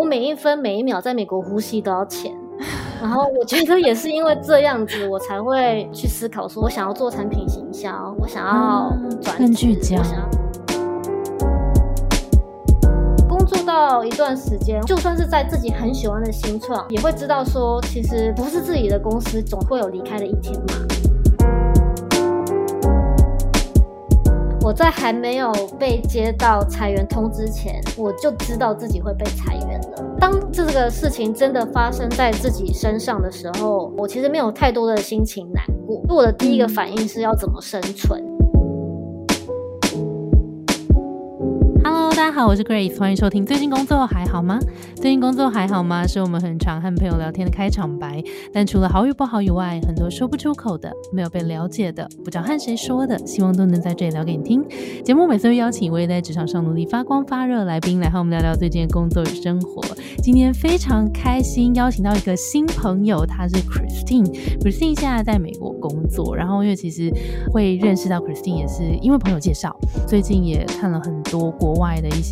我每一分每一秒在美国呼吸都要钱。然后我觉得也是因为这样子，我才会去思考说，我想要做产品行销，我想要转更聚焦。工作到一段时间，就算是在自己很喜欢的新创，也会知道说，其实不是自己的公司，总会有离开的一天嘛。我在还没有被接到裁员通知前，我就知道自己会被裁员当这个事情真的发生在自己身上的时候，我其实没有太多的心情难过。我的第一个反应是要怎么生存。好，我是 Grace，欢迎收听。最近工作还好吗？最近工作还好吗？是我们很常和朋友聊天的开场白。但除了好与不好以外，很多说不出口的，没有被了解的，不知道和谁说的，希望都能在这里聊给你听。节目每次会邀请一位在职场上努力发光发热来宾来和我们聊聊最近的工作与生活。今天非常开心，邀请到一个新朋友，他是 Christine。Christine 现在在美国工作，然后因为其实会认识到 Christine 也是因为朋友介绍，最近也看了很多国外的。一些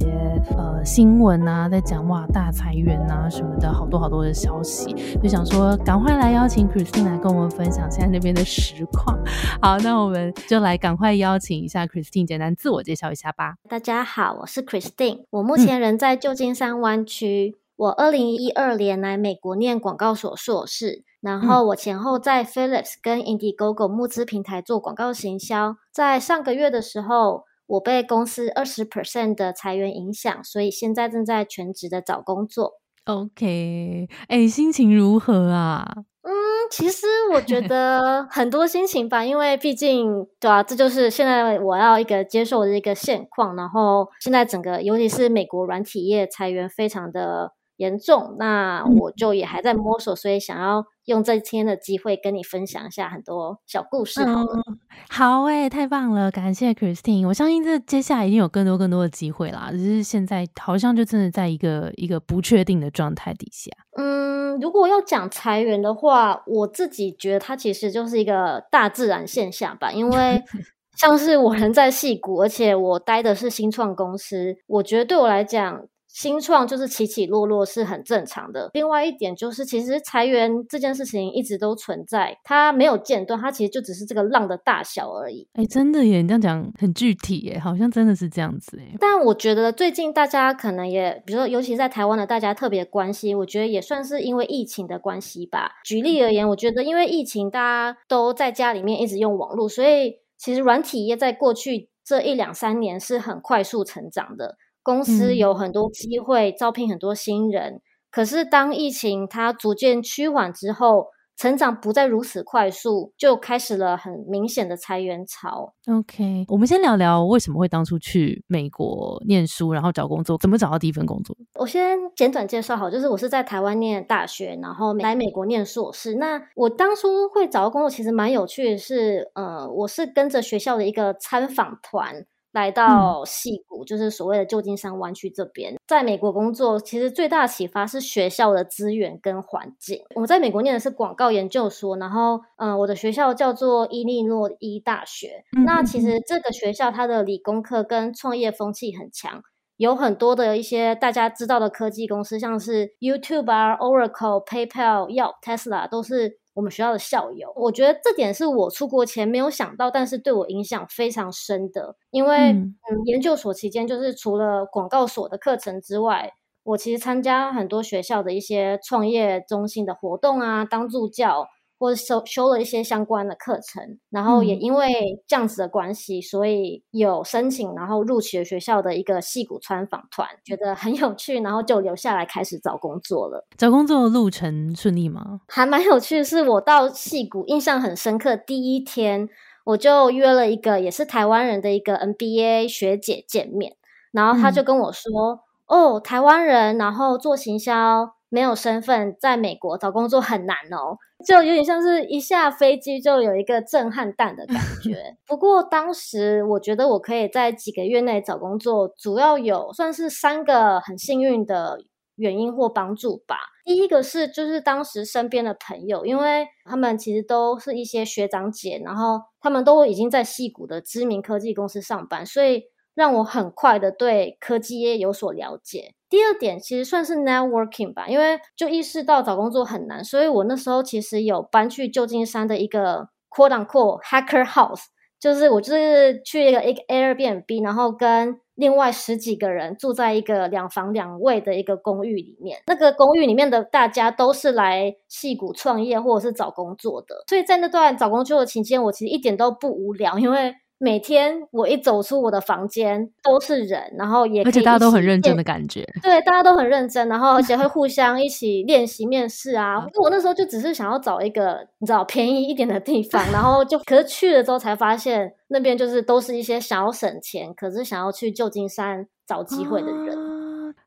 呃新闻啊，在讲哇大裁员啊什么的，好多好多的消息，就想说赶快来邀请 Christine 来跟我们分享现在那边的实况。好，那我们就来赶快邀请一下 Christine，简单自我介绍一下吧。大家好，我是 Christine，我目前人在旧金山湾区。我二零一二年来美国念广告所硕士，然后我前后在 Philips 跟 Indiegogo 募资平台做广告行销。在上个月的时候。我被公司二十 percent 的裁员影响，所以现在正在全职的找工作。OK，哎，心情如何啊？嗯，其实我觉得很多心情吧，因为毕竟对啊，这就是现在我要一个接受的一个现况。然后现在整个，尤其是美国软体业裁员非常的。严重，那我就也还在摸索，所以想要用这天的机会跟你分享一下很多小故事。好了，好哎，太棒了，感谢 Christine。我相信这接下来一定有更多更多的机会啦，只是现在好像就真的在一个一个不确定的状态底下。嗯，如果要讲裁员的话，我自己觉得它其实就是一个大自然现象吧，因为 像是我人在戏谷，而且我待的是新创公司，我觉得对我来讲。新创就是起起落落是很正常的。另外一点就是，其实裁员这件事情一直都存在，它没有间断，它其实就只是这个浪的大小而已。哎，真的耶，你这样讲很具体耶，好像真的是这样子哎。但我觉得最近大家可能也，比如说，尤其在台湾的大家特别关心，我觉得也算是因为疫情的关系吧。举例而言，我觉得因为疫情，大家都在家里面一直用网络，所以其实软体业在过去这一两三年是很快速成长的。公司有很多机会招聘很多新人，可是当疫情它逐渐趋缓之后。成长不再如此快速，就开始了很明显的裁员潮。OK，我们先聊聊为什么会当初去美国念书，然后找工作，怎么找到第一份工作？我先简短介绍好，就是我是在台湾念大学，然后来美国念硕士。那我当初会找到工作，其实蛮有趣的，是呃，我是跟着学校的一个参访团。来到戏谷，就是所谓的旧金山湾区这边，在美国工作，其实最大的启发是学校的资源跟环境。我在美国念的是广告研究所，然后，嗯，我的学校叫做伊利诺伊大学。那其实这个学校它的理工科跟创业风气很强，有很多的一些大家知道的科技公司，像是 YouTube 啊、Oracle、PayPal、Yelp Tesla 都是。我们学校的校友，我觉得这点是我出国前没有想到，但是对我影响非常深的。因为嗯，研究所期间就是除了广告所的课程之外，我其实参加很多学校的一些创业中心的活动啊，当助教。或者修修了一些相关的课程，然后也因为这样子的关系，所以有申请，然后入取了学校的一个戏骨川访团，觉得很有趣，然后就留下来开始找工作了。找工作的路程顺利吗？还蛮有趣，是我到戏骨印象很深刻。第一天我就约了一个也是台湾人的一个 NBA 学姐见面，然后他就跟我说：“哦，台湾人，然后做行销。”没有身份，在美国找工作很难哦，就有点像是一下飞机就有一个震撼弹的感觉。不过当时我觉得我可以在几个月内找工作，主要有算是三个很幸运的原因或帮助吧。第一个是就是当时身边的朋友，因为他们其实都是一些学长姐，然后他们都已经在戏谷的知名科技公司上班，所以。让我很快的对科技业有所了解。第二点其实算是 networking 吧，因为就意识到找工作很难，所以我那时候其实有搬去旧金山的一个 quote unquote hacker house，就是我就是去一个一个 Airbnb，然后跟另外十几个人住在一个两房两卫的一个公寓里面。那个公寓里面的大家都是来戏谷创业或者是找工作的，所以在那段找工作的期间，我其实一点都不无聊，因为。每天我一走出我的房间都是人，然后也而且大家都很认真的感觉，对，大家都很认真，然后而且会 互相一起练习面试啊。我那时候就只是想要找一个你知道便宜一点的地方，然后就 可是去了之后才发现那边就是都是一些想要省钱，可是想要去旧金山找机会的人。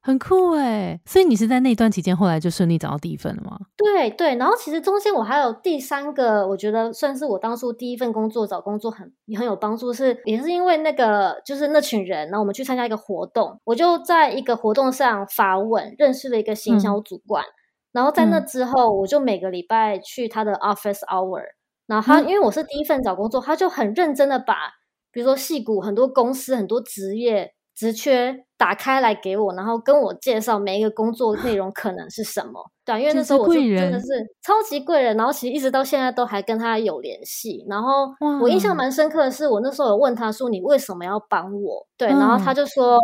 很酷哎，所以你是在那段期间后来就顺利找到第一份了吗？对对，然后其实中间我还有第三个，我觉得算是我当初第一份工作找工作很也很有帮助，是也是因为那个就是那群人，然后我们去参加一个活动，我就在一个活动上发问，认识了一个行销主管，然后在那之后，我就每个礼拜去他的 office hour，然后他因为我是第一份找工作，他就很认真的把，比如说戏骨很多公司很多职业。职缺打开来给我，然后跟我介绍每一个工作内容可能是什么。对，因为那时候我就真的是超级贵人，然后其实一直到现在都还跟他有联系。然后我印象蛮深刻的是，我那时候有问他说：“你为什么要帮我？”对，然后他就说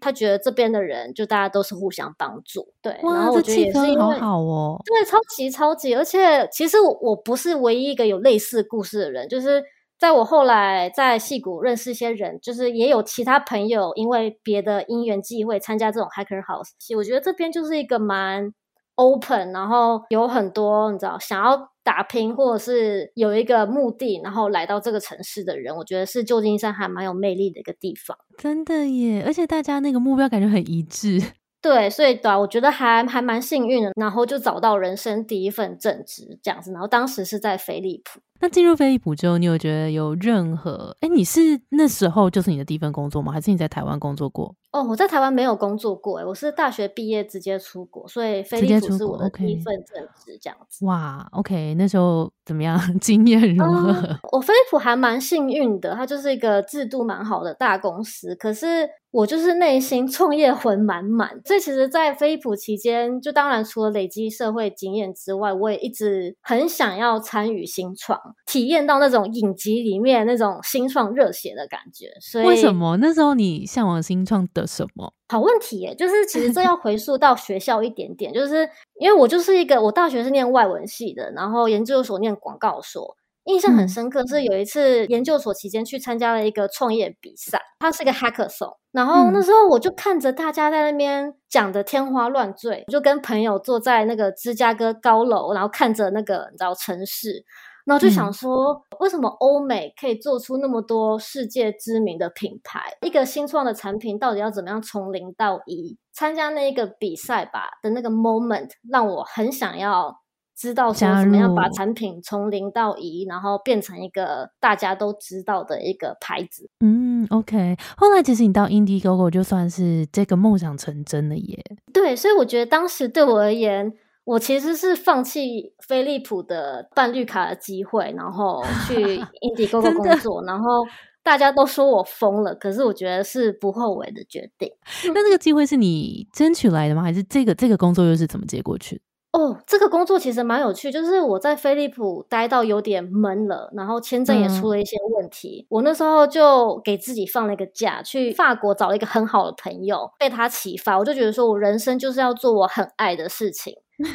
他觉得这边的人就大家都是互相帮助。对，然后我觉得也是因为好哦，对，超级超级，而且其实我我不是唯一一个有类似故事的人，就是。在我后来在戏谷认识一些人，就是也有其他朋友因为别的因缘际会参加这种 hacker house。我觉得这边就是一个蛮 open，然后有很多你知道想要打拼或者是有一个目的，然后来到这个城市的人，我觉得是旧金山还蛮有魅力的一个地方。真的耶，而且大家那个目标感觉很一致。对，所以对，我觉得还还蛮幸运的，然后就找到人生第一份正职这样子，然后当时是在飞利浦。那进入飞利浦之后，你有觉得有任何？哎，你是那时候就是你的第一份工作吗？还是你在台湾工作过？哦，我在台湾没有工作过，哎，我是大学毕业直接出国，所以飞利浦是我的第一份正职这样子。哇，OK，那时候怎么样？经验如何？我飞利浦还蛮幸运的，它就是一个制度蛮好的大公司，可是。我就是内心创业魂满满，所以其实，在飞普期间，就当然除了累积社会经验之外，我也一直很想要参与新创，体验到那种影集里面那种新创热血的感觉。所以，为什么那时候你向往新创的什么？好问题耶，就是其实这要回溯到学校一点点，就是因为我就是一个我大学是念外文系的，然后研究所念广告所。印象很深刻，是有一次研究所期间去参加了一个创业比赛，它是一个 hackathon。然后那时候我就看着大家在那边讲的天花乱坠，我就跟朋友坐在那个芝加哥高楼，然后看着那个你知道城市，然后就想说，为什么欧美可以做出那么多世界知名的品牌？一个新创的产品到底要怎么样从零到一？参加那一个比赛吧的那个 moment，让我很想要。知道说怎么样把产品从零到一，然后变成一个大家都知道的一个牌子。嗯，OK。后来其实你到 Indiegogo 就算是这个梦想成真了耶。对，所以我觉得当时对我而言，我其实是放弃飞利浦的办绿卡的机会，然后去 Indiegogo 工作。然后大家都说我疯了，可是我觉得是不后悔的决定。那这个机会是你争取来的吗？还是这个这个工作又是怎么接过去？哦，这个工作其实蛮有趣，就是我在飞利浦待到有点闷了，然后签证也出了一些问题，我那时候就给自己放了一个假，去法国找了一个很好的朋友，被他启发，我就觉得说我人生就是要做我很爱的事情，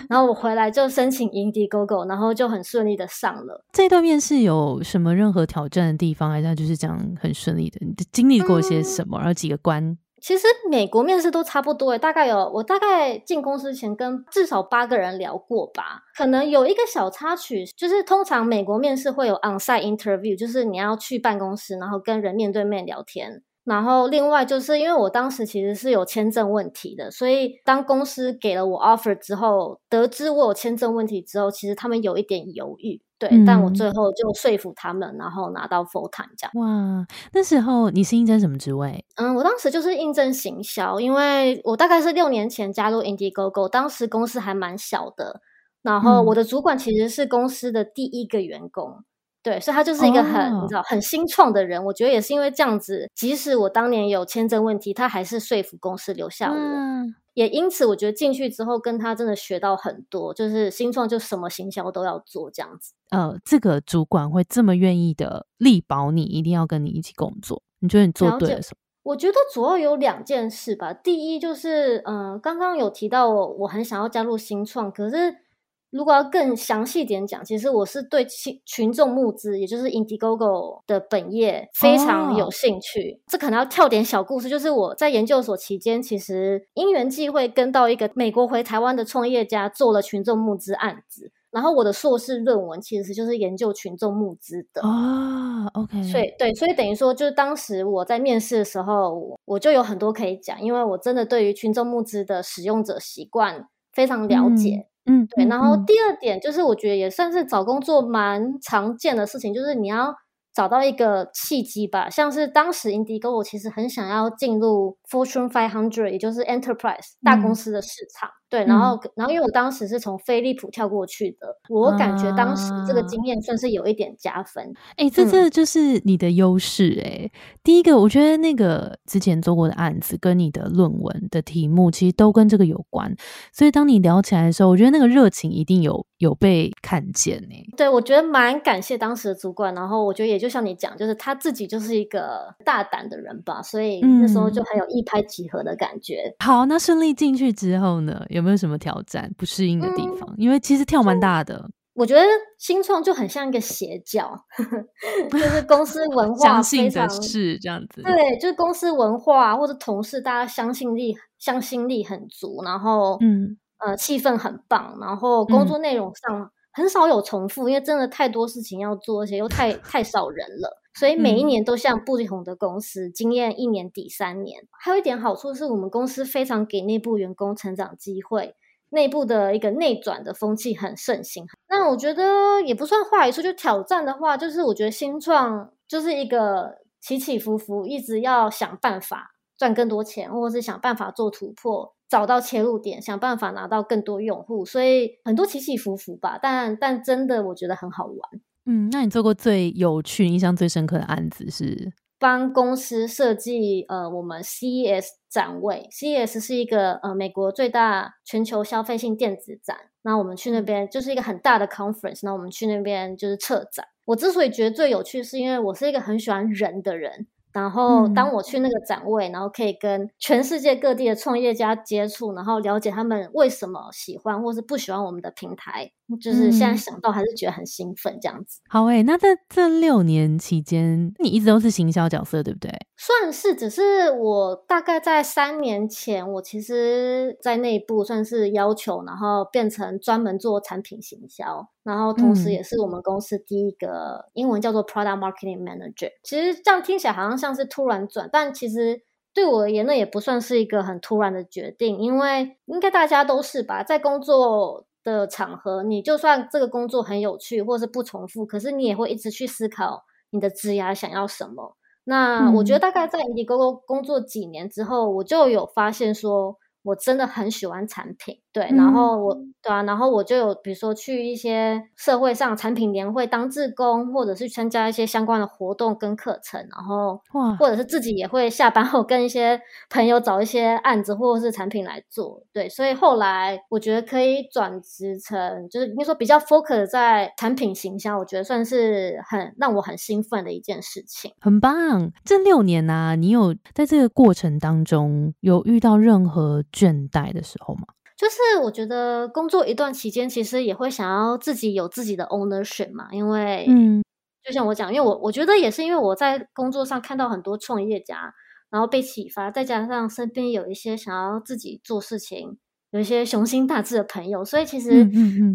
然后我回来就申请 Indiegogo，然后就很顺利的上了。这段面试有什么任何挑战的地方，还是就是这样很顺利的？你经历过些什么？然后几个关？其实美国面试都差不多诶，大概有我大概进公司前跟至少八个人聊过吧，可能有一个小插曲，就是通常美国面试会有 onsite interview，就是你要去办公室，然后跟人面对面聊天。然后另外就是因为我当时其实是有签证问题的，所以当公司给了我 offer 之后，得知我有签证问题之后，其实他们有一点犹豫。对，但我最后就说服他们，然后拿到 full time 这样。哇，那时候你是应征什么职位？嗯，我当时就是应征行销，因为我大概是六年前加入 Indiegogo，当时公司还蛮小的，然后我的主管其实是公司的第一个员工，对，所以他就是一个很哦你知道很新创的人。我觉得也是因为这样子，即使我当年有签证问题，他还是说服公司留下我。嗯也因此，我觉得进去之后跟他真的学到很多，就是新创就什么行销都要做这样子。呃，这个主管会这么愿意的力保你，一定要跟你一起工作，你觉得你做对了什么？我觉得主要有两件事吧。第一就是，呃，刚刚有提到我我很想要加入新创，可是如果要更详细点讲，其实我是对群群众募资，也就是 Indiegogo 的本业非常有哦兴趣。这可能要跳点小故事，就是我在研究所期间，其实因缘际会跟到一个美国回台湾的创业家做了群众募资案子，然后我的硕士论文其实就是研究群众募资的。哦，OK，所以对，所以等于说，就是当时我在面试的时候，我我就有很多可以讲，因为我真的对于群众募资的使用者习惯非常了解。嗯，对，嗯然后嗯第二点就是，我觉得也算是找工作蛮常见的事情，就是你要找到一个契机吧。像是当时 Indiegogo 其实很想要进入 Fortune Five Hundred，也就是 Enterprise 大公嗯司的市场。对，然后然后因为我当时是从飞利浦跳过去的，我感觉当时这个啊经验算是有一点加分。哎、这嗯这就是你的优势哎。第一个，我觉得那个之前做过的案子跟你的论文的题目其实都跟这个有关，所以当你聊起来的时候，我觉得那个热情一定有有被看见哎。对，我觉得蛮感谢当时的主管，然后我觉得也就像你讲，就是他自己就是一个大胆的人吧，所以那时候就嗯很有一拍即合的感觉。好，那顺利进去之后呢，有没有什么挑战、不适应的地方？因为其实跳蛮大的，我觉得新创就很像一个邪教，就是公司文化相信非常的是这样子。对，就是公司文化或者同事大家相信力相信力很足，然后嗯呃气氛很棒，然后工嗯作内容上很少有重复，因为真的太多事情要做，而且又太太少人了，所以每一嗯年都像不同的公司，经验一年抵三年。还有一点好处是我们公司非常给内部员工成长机会。内部的一个内转的风气很盛行，那我觉得也不算坏处。就挑战的话，就是我觉得新创就是一个起起伏伏，一直要想办法赚更多钱，或者是想办法做突破，找到切入点，想办法拿到更多用户，所以很多起起伏伏吧。但但真的我觉得很好玩。嗯，那你做过最有趣、印象最深刻的案子是？帮公司设计呃我们 CES 展位，CES 是一个呃美国最大全球消费性电子展。那我们去那边就是一个很大的 conference，那我们去那边就是策展。我之所以觉得最有趣，是因为我是一个很喜欢人的人。然后当嗯我去那个展位，然后可以跟全世界各地的创业家接触，然后了解他们为什么喜欢或是不喜欢我们的平台，就是现在嗯想到还是觉得很兴奋这样子。好诶、那在这六年期间，你一直都是行销角色，对不对？算是，只是我大概在三年前，我其实在内部算是要求，然后变成专门做产品行销，然后同时嗯也是我们公司第一个英文叫做 Product Marketing Manager。其实这样听起来好像像是突然转，但其实对我而言，那也不算是一个很突然的决定，因为应该大家都是吧，在工作。的场合，你就算这个工作很有趣，或是不重复，可是你也会一直去思考你的职涯想要什么。那我觉得嗯大概在 Indiegogo 工作几年之后，我就有发现说，我真的很喜欢产品，对，然后我对啊，然后我就有比如说去一些社会上产品年会当志工，或者是参加一些相关的活动跟课程，然后哇或者是自己也会下班后跟一些朋友找一些案子或者是产品来做，对，所以后来我觉得可以转职成，就是应该说比较 focus 在产品形象，我觉得算是很让我很兴奋的一件事情。很棒！这六年啊、你有在这个过程当中有遇到任何倦怠的时候吗？就是我觉得工作一段期间，其实也会想要自己有自己的 ownership 嘛，因为嗯就像我讲，因为我我觉得也是因为我在工作上看到很多创业家，然后被启发，再加上身边有一些想要自己做事情，有一些雄心大志的朋友，所以其实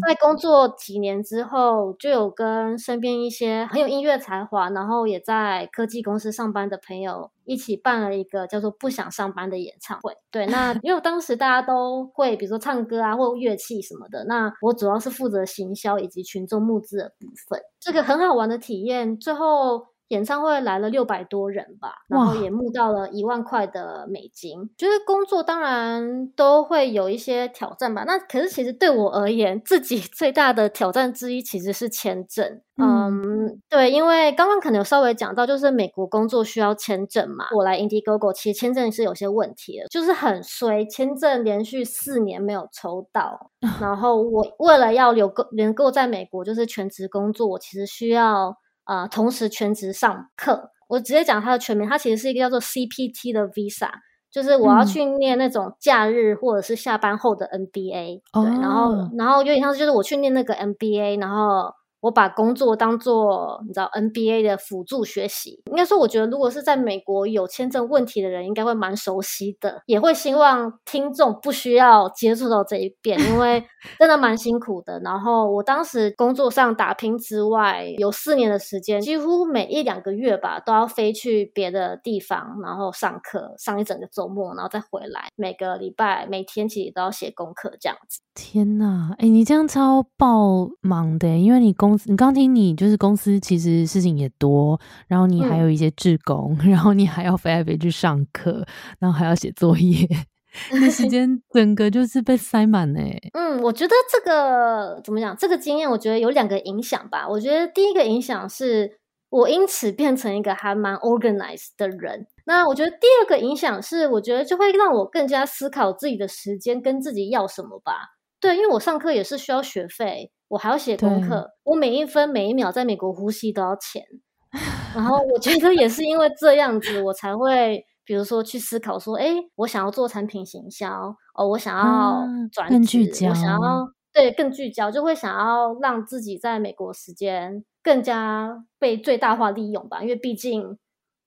在工作几年之后，就有跟身边一些很有音乐才华，然后也在科技公司上班的朋友一起办了一个叫做“不想上班”的演唱会。对，那 因为当时大家都会，比如说唱歌啊，或乐器什么的，那我主要是负责行销以及群众募资的部分，这个很好玩的体验。最后。演唱会来了六百多人吧，然后也募到了一万块的美金。觉得工作当然都会有一些挑战吧，那可是其实对我而言，自己 最大的挑战之一其实是签证。嗯，对，因为刚刚可能有稍微讲到，就是美国工作需要签证嘛。我来 Indiegogo，其实签证是有些问题的，就是很衰，签证连续四年没有抽到。然后我为了要留够能够在美国就是全职工作，我其实需要呃同时全职上课。我直接讲它的全名，它其实是一个叫做 CPT 的 Visa，就是我要去念那种假日或者是下班后的 MBA。对，然后然后有点像是就是我去念那个 MBA，然后。我把工作当做你知道 NBA 的辅助学习，应该说，我觉得如果是在美国有签证问题的人，应该会蛮熟悉的，也会希望听众不需要接触到这一遍，因为 真的蛮辛苦的。然后我当时工作上打拼之外，有四年的时间，几乎每一两个月吧，都要飞去别的地方，然后上课上一整个周末，然后再回来。每个礼拜每天其实都要写功课这样子。天呐，哎，你这样超爆忙的，因为你公司，你刚听你就是公司其实事情也多，然后你还有一些志工，然后你还要飞来飞去上课，然后还要写作业，那时 间整个就是被塞满哎。嗯，我觉得这个怎么讲？这个经验我觉得有两个影响吧。我觉得第一个影响是我因此变成一个还蛮 organized 的人。那我觉得第二个影响是，我觉得就会让我更加思考自己的时间跟自己要什么吧。对，因为我上课也是需要学费，我还要写功课，我每一分每一秒在美国呼吸都要钱。然后我觉得也是因为这样子，我才会比如说去思考说，哎，我想要做产品行销，哦，我想要转职，我想要对更聚焦，就会想要让自己在美国时间更加被最大化利用吧。因为毕竟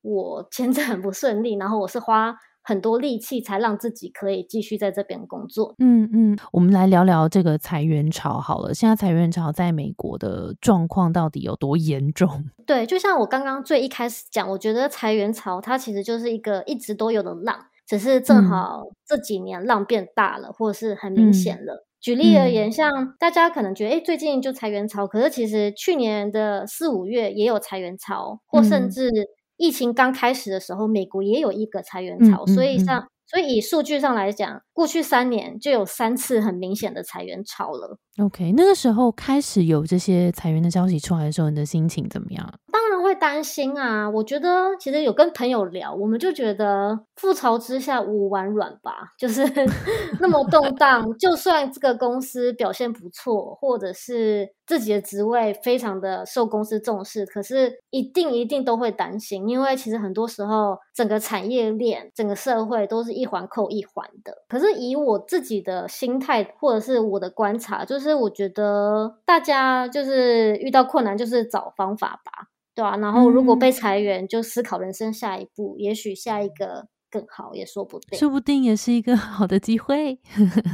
我签证很不顺利，然后我是花。很多力气才让自己可以继续在这边工作。嗯嗯，我们来聊聊这个裁员潮好了。现在裁员潮在美国的状况到底有多严重？对，就像我刚刚最一开始讲，我觉得裁员潮它其实就是一个一直都有的浪，只是正好这几年浪变大了，或者是很明显了。举例而言，像大家可能觉得，哎，最近就裁员潮，可是其实去年的四五月也有裁员潮，或甚至。疫情刚开始的时候，美国也有一个裁员潮，所以像所以以数据上来讲，过去三年就有三次很明显的裁员潮了。OK，那个时候开始有这些裁员的消息出来的时候，你的心情怎么样？当然会担心啊！我觉得其实有跟朋友聊，我们就觉得覆巢之下无完卵吧，就是 那么动荡。就算这个公司表现不错，或者是自己的职位非常的受公司重视，可是一定一定都会担心，因为其实很多时候整个产业链、整个社会都是一环扣一环的。可是以我自己的心态，或者是我的观察，就是我觉得大家就是遇到困难，就是找方法吧。对啊，然后如果被裁员，就思考人生下一步，也许下一个更好也说不定，说不定也是一个 好的机会。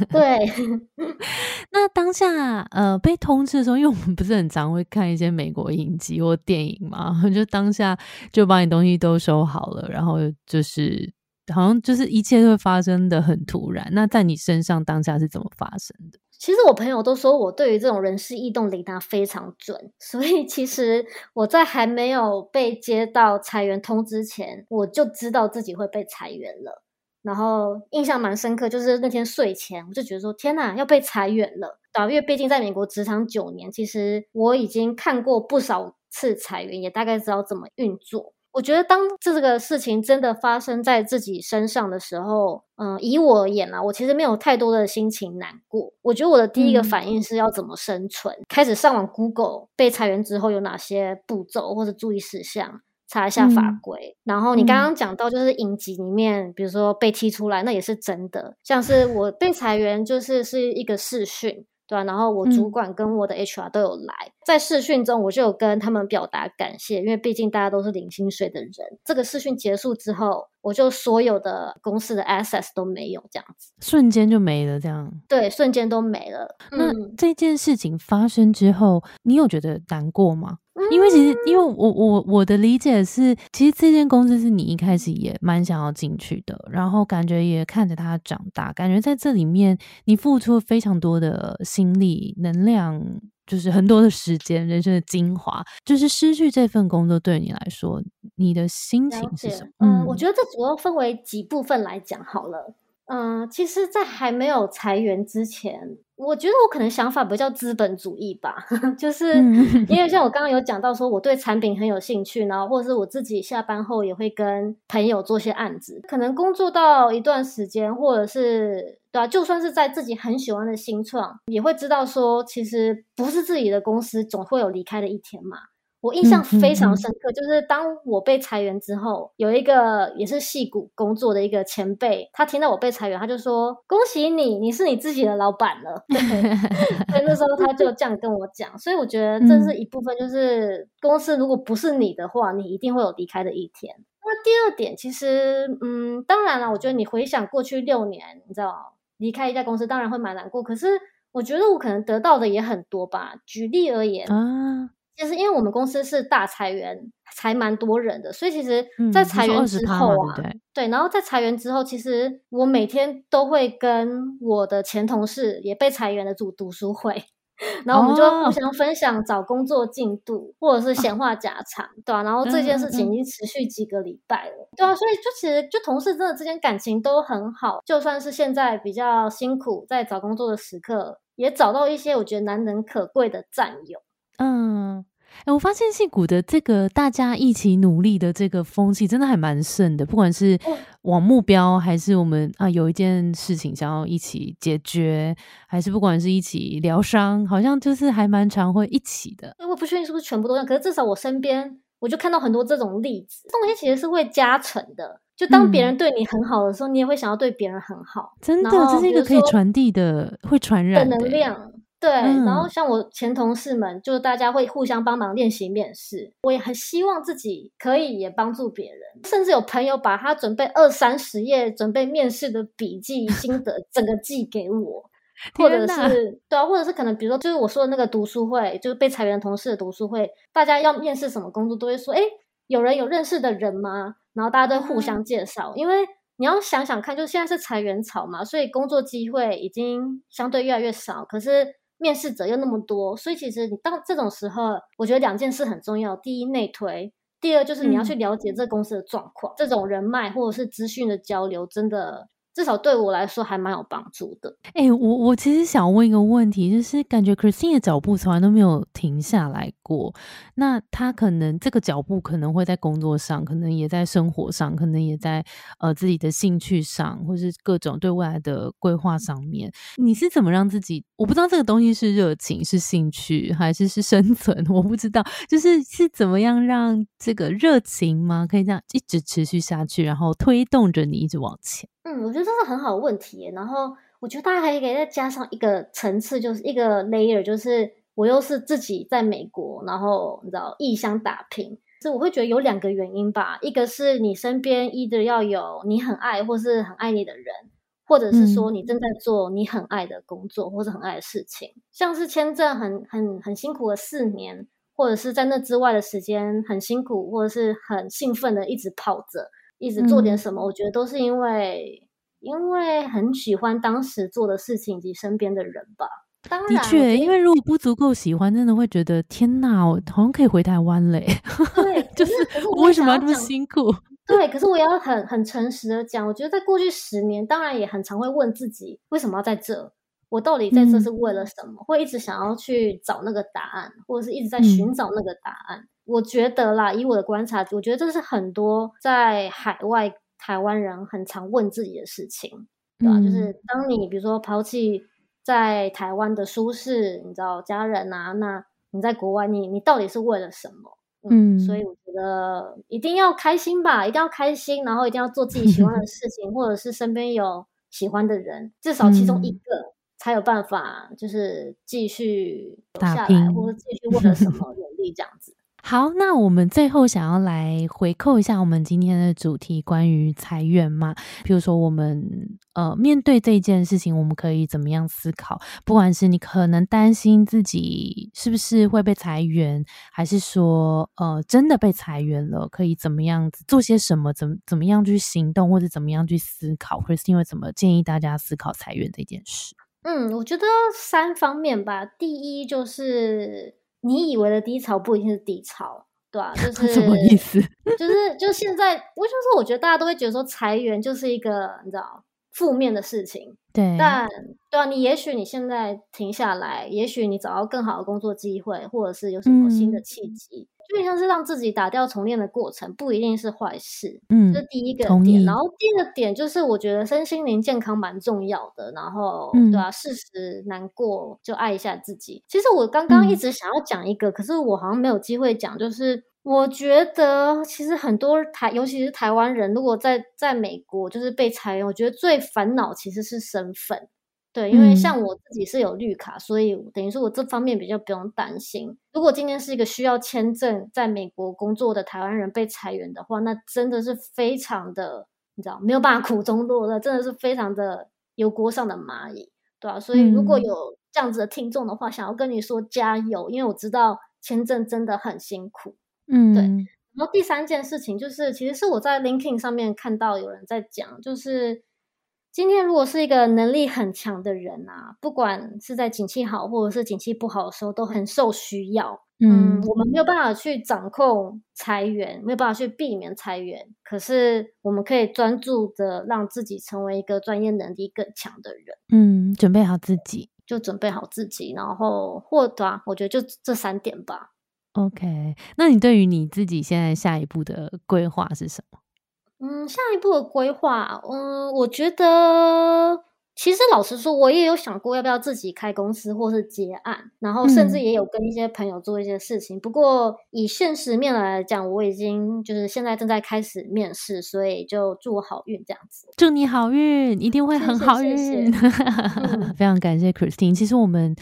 对，那当下呃被通知的时候，因为我们不是很常会看一些美国影集或电影嘛，就当下就把你东西都收好了，然后就是好像就是一切会发生的很突然。那在你身上当下是怎么发生的？其实我朋友都说我对于这种人事异动雷达非常准，所以其实我在还没有被接到裁员通知前，我就知道自己会被裁员了。然后印象蛮深刻，就是那天睡前我就觉得说：“天哪，要被裁员了！”因为毕竟在美国职场九年，其实我已经看过不少次裁员，也大概知道怎么运作。我觉得当这个事情真的发生在自己身上的时候，嗯，以我而言啊，我其实没有太多的心情难过。我觉得我的第一个反应是要怎么生存，开始上网 Google 被裁员之后有哪些步骤或者注意事项，查一下法规。然后你刚刚讲到就是影集里面，比如说被踢出来，那也是真的。像是我被裁员，就是是一个试训。对吧然后我主管跟我的 HR 都有来，在试训中我就有跟他们表达感谢，因为毕竟大家都是领薪水的人。这个试训结束之后，我就所有的公司的 access 都没有，这样子瞬间就没了，这样对，瞬间都没了。那这件事情发生之后，你有觉得难过吗？因为其实，因为我我我的理解是，其实这间公司是你一开始也蛮想要进去的，然后感觉也看着它长大，感觉在这里面你付出了非常多的心力、能量，就是很多的时间，人生的精华，就是失去这份工作，对你来说，你的心情是什么？嗯，我觉得这主要分为几部分来讲好了。嗯，其实，在还没有裁员之前，我觉得我可能想法比较资本主义吧，就是因为像我刚刚有讲到说，我对产品很有兴趣，然后或者是我自己下班后也会跟朋友做些案子，可能工作到一段时间，或者是对啊，就算是在自己很喜欢的新创，也会知道说，其实不是自己的公司，总会有离开的一天嘛。我印象非常深刻，就是当我被裁员之后，有一个也是戏骨工作的一个前辈，他听到我被裁员，他就说：“恭喜你，你是你自己的老板了。”对，所以那时候他就这样跟我讲。所以我觉得这是一部分，就是公司如果不是你的话，你一定会有离开的一天。那第二点，其实，嗯，当然了，我觉得你回想过去六年，你知道离开一家公司，当然会蛮难过。可是我觉得我可能得到的也很多吧。举例而言啊。其实，因为我们公司是大裁员，裁蛮多人的，所以其实，在裁员之后啊，对，然后在裁员之后，其实我每天都会跟我的前同事也被裁员的组读书会，然后我们就互相分享找工作进度，或者是闲话家常，对啊，然后这件事情已经持续几个礼拜了，对啊，所以就其实就同事真的之间感情都很好，就算是现在比较辛苦在找工作的时刻，也找到一些我觉得难能可贵的战友。嗯，哎，我发现戏骨的这个大家一起努力的这个风气，真的还蛮盛的。不管是往目标，还是我们啊有一件事情想要一起解决，还是不管是一起疗伤，好像就是还蛮常会一起的。我不确定是不是全部都这样，可是至少我身边我就看到很多这种例子。这东西其实是会加成的，就当别人对你很好的时候，你也会想要对别人很好。真的，这是一个可以传递的、会传染的能量。对，然后像我前同事们，就大家会互相帮忙练习面试。我也很希望自己可以也帮助别人，甚至有朋友把他准备二三十页准备面试的笔记心得 整个寄给我，或者是对啊，或者是可能比如说就是我说的那个读书会，就是被裁员同事的读书会，大家要面试什么工作都会说，哎，有人有认识的人吗？然后大家都互相介绍，因为你要想想看，就是现在是裁员潮嘛，所以工作机会已经相对越来越少，可是。面试者又那么多，所以其实你到这种时候，我觉得两件事很重要：第一，内推；第二，就是你要去了解这公司的状况。这种人脉或者是资讯的交流，真的。至少对我来说还蛮有帮助的。哎，我我其实想问一个问题，就是感觉 Christine 的脚步从来都没有停下来过。那他可能这个脚步可能会在工作上，可能也在生活上，可能也在呃自己的兴趣上，或是各种对未来的规划上面。你是怎么让自己？我不知道这个东西是热情、是兴趣，还是是生存？我不知道，就是是怎么样让这个热情吗？可以这样一直持续下去，然后推动着你一直往前。嗯，我觉得这是很好的问题。然后我觉得大家还可以再加上一个层次，就是一个 layer，就是我又是自己在美国，然后你知道异乡打拼，所以我会觉得有两个原因吧。一个是你身边一直要有你很爱或是很爱你的人，或者是说你正在做你很爱的工作或者很爱的事情，像是签证很很很辛苦的四年，或者是在那之外的时间很辛苦，或者是很兴奋的一直跑着。一直做点什么，我觉得都是因为因为很喜欢当时做的事情以及身边的人吧。的确，因为如果不足够喜欢，真的会觉得天哪，我好像可以回台湾嘞。对，就是我为什么要这么辛苦？对，可是我要很很诚实的讲，我觉得在过去十年，当然也很常会问自己，为什么要在这？我到底在这是为了什么？会一直想要去找那个答案，或者是一直在寻找那个答案。我觉得啦，以我的观察，我觉得这是很多在海外台湾人很常问自己的事情，对吧？就是当你比如说抛弃在台湾的舒适，你知道家人啊，那你在国外，你你到底是为了什么？嗯，所以我觉得一定要开心吧，一定要开心，然后一定要做自己喜欢的 事情，或者是身边有喜欢的人，至少其中一个才有办法，就是继续留下来，或者继续为了什么努力这样子。好，那我们最后想要来回扣一下我们今天的主题，关于裁员嘛。比如说，我们呃面对这件事情，我们可以怎么样思考？不管是你可能担心自己是不是会被裁员，还是说呃真的被裁员了，可以怎么样子做些什么？怎怎么样去行动，或者怎么样去思考？或者是因为怎么建议大家思考裁员这件事？嗯，我觉得三方面吧。第一就是你以为的低潮不一定是低潮，对吧？就是 什么意思？就是就现在，我就是我觉得大家都会觉得说裁员就是一个你知道负面的事情。对，但对啊，你也许你现在停下来，也许你找到更好的工作机会，或者是有什么新的契机。就像是让自己打掉重练的过程，不一定是坏事。嗯，这第一个点。然后第二个点就是，我觉得身心灵健康蛮重要的。然后，对啊，事实难过就爱一下自己。其实我刚刚一直想要讲一个，可是我好像没有机会讲。就是我觉得，其实很多台，尤其是台湾人，如果在在美国就是被裁员，我觉得最烦恼其实是身份。对，因为像我自己是有绿卡，所以等于说我这方面比较不用担心。如果今天是一个需要签证在美国工作的台湾人被裁员的话，那真的是非常的，你知道没有办法苦中作乐，真的是非常的油锅上的蚂蚁，对吧？所以如果有这样子的听众的话，想要跟你说加油，因为我知道签证真的很辛苦。嗯，对。然后第三件事情就是，其实是我在 LinkedIn 上面看到有人在讲，就是。今天如果是一个能力很强的人啊，不管是在景气好或者是景气不好的时候，都很受需要。嗯，我们没有办法去掌控裁员，没有办法去避免裁员，可是我们可以专注的让自己成为一个专业能力更强的人。嗯，准备好自己，就准备好自己，然后或者我觉得就这三点吧。OK，那你对于你自己现在下一步的规划是什么？嗯，下一步的规划，嗯，我觉得其实老实说，我也有想过要不要自己开公司或是结案，然后甚至也有跟一些朋友做一些事情。不过以现实面来讲，我已经就是现在正在开始面试，所以就祝我好运这样子。祝你好运，一定会很好运。非常感谢 Christine。其实我们。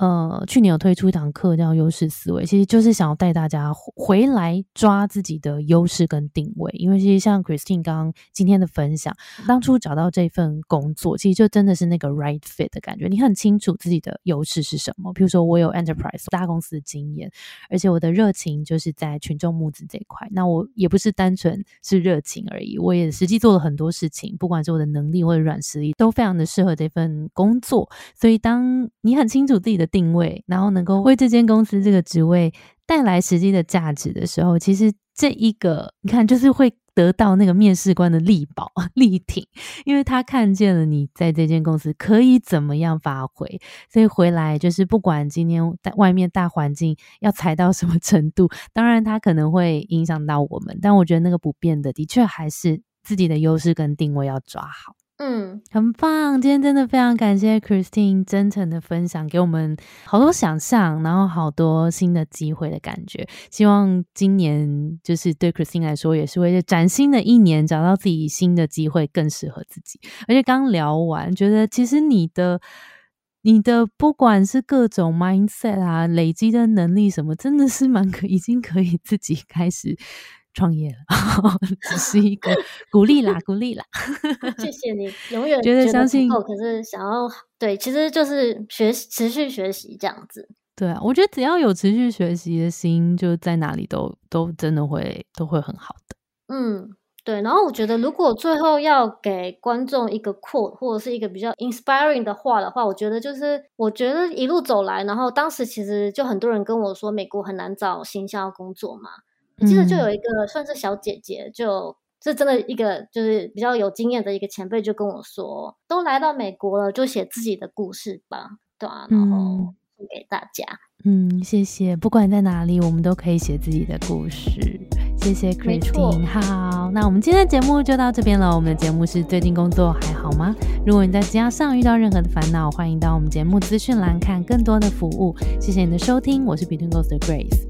呃，去年有推出一堂课叫优势思维，其实就是想要带大家回来抓自己的优势跟定位。因为其实像 Christine 刚刚今天的分享，当初找到这份工作，其实就真的是那个 right fit 的感觉。你很清楚自己的优势是什么，比如说我有 enterprise 大公司的经验，而且我的热情就是在群众募资这一块。那我也不是单纯是热情而已，我也实际做了很多事情，不管是我的能力或者软实力，都非常的适合这份工作。所以当你很清楚自己的定位，然后能够为这间公司这个职位带来实际的价值的时候，其实这一个你看，就是会得到那个面试官的力保 力挺，因为他看见了你在这间公司可以怎么样发挥，所以回来就是不管今天在外面大环境要踩到什么程度，当然他可能会影响到我们，但我觉得那个不变的，的确还是自己的优势跟定位要抓好。嗯，很棒！今天真的非常感谢 Christine 真诚的分享，给我们好多想象，然后好多新的机会的感觉。希望今年就是对 Christine 来说，也是会崭新的一年，找到自己新的机会，更适合自己。而且刚聊完，觉得其实你的、你的不管是各种 mindset 啊，累积的能力什么，真的是蛮可，已经可以自己开始。创业了，只是一个鼓励啦，鼓励啦。谢谢你，永远觉得相信，可是想要对，其实就是学持续学习这样子。对啊，我觉得只要有持续学习的心，就在哪里都都真的会都会很好的。嗯，对。然后我觉得，如果最后要给观众一个 quote 或者是一个比较 inspiring 的话的话，我觉得就是，我觉得一路走来，然后当时其实就很多人跟我说，美国很难找行销工作嘛。我记得就有一个算是小姐姐，就是真的一个就是比较有经验的一个前辈，就跟我说：“都来到美国了，就写自己的故事吧，对啊，然后送给大家。嗯，谢谢。不管在哪里，我们都可以写自己的故事。谢谢 Christine。好，那我们今天的节目就到这边了。我们的节目是最近工作还好吗？如果你在职场上遇到任何的烦恼，欢迎到我们节目资讯栏看更多的服务。谢谢你的收听，我是 Between Ghost 的 Grace。